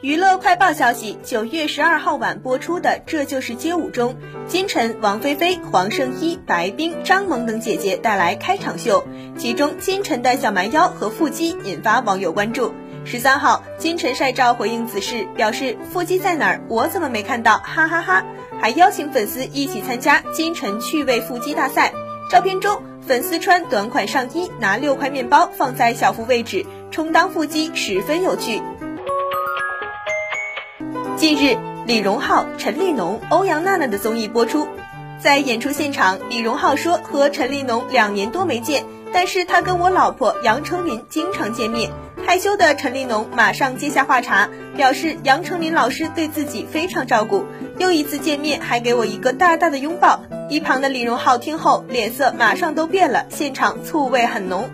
娱乐快报消息：九月十二号晚播出的《这就是街舞》中，金晨、王菲菲、黄圣依、白冰、张萌等姐姐带来开场秀，其中金晨的小蛮腰和腹肌引发网友关注。十三号，金晨晒照回应此事，表示腹肌在哪儿？我怎么没看到？哈哈哈！还邀请粉丝一起参加金晨趣味腹肌大赛。照片中，粉丝穿短款上衣，拿六块面包放在小腹位置，充当腹肌，十分有趣。近日，李荣浩、陈立农、欧阳娜娜的综艺播出，在演出现场，李荣浩说和陈立农两年多没见，但是他跟我老婆杨丞琳经常见面。害羞的陈立农马上接下话茬，表示杨丞琳老师对自己非常照顾，又一次见面还给我一个大大的拥抱。一旁的李荣浩听后脸色马上都变了，现场醋味很浓。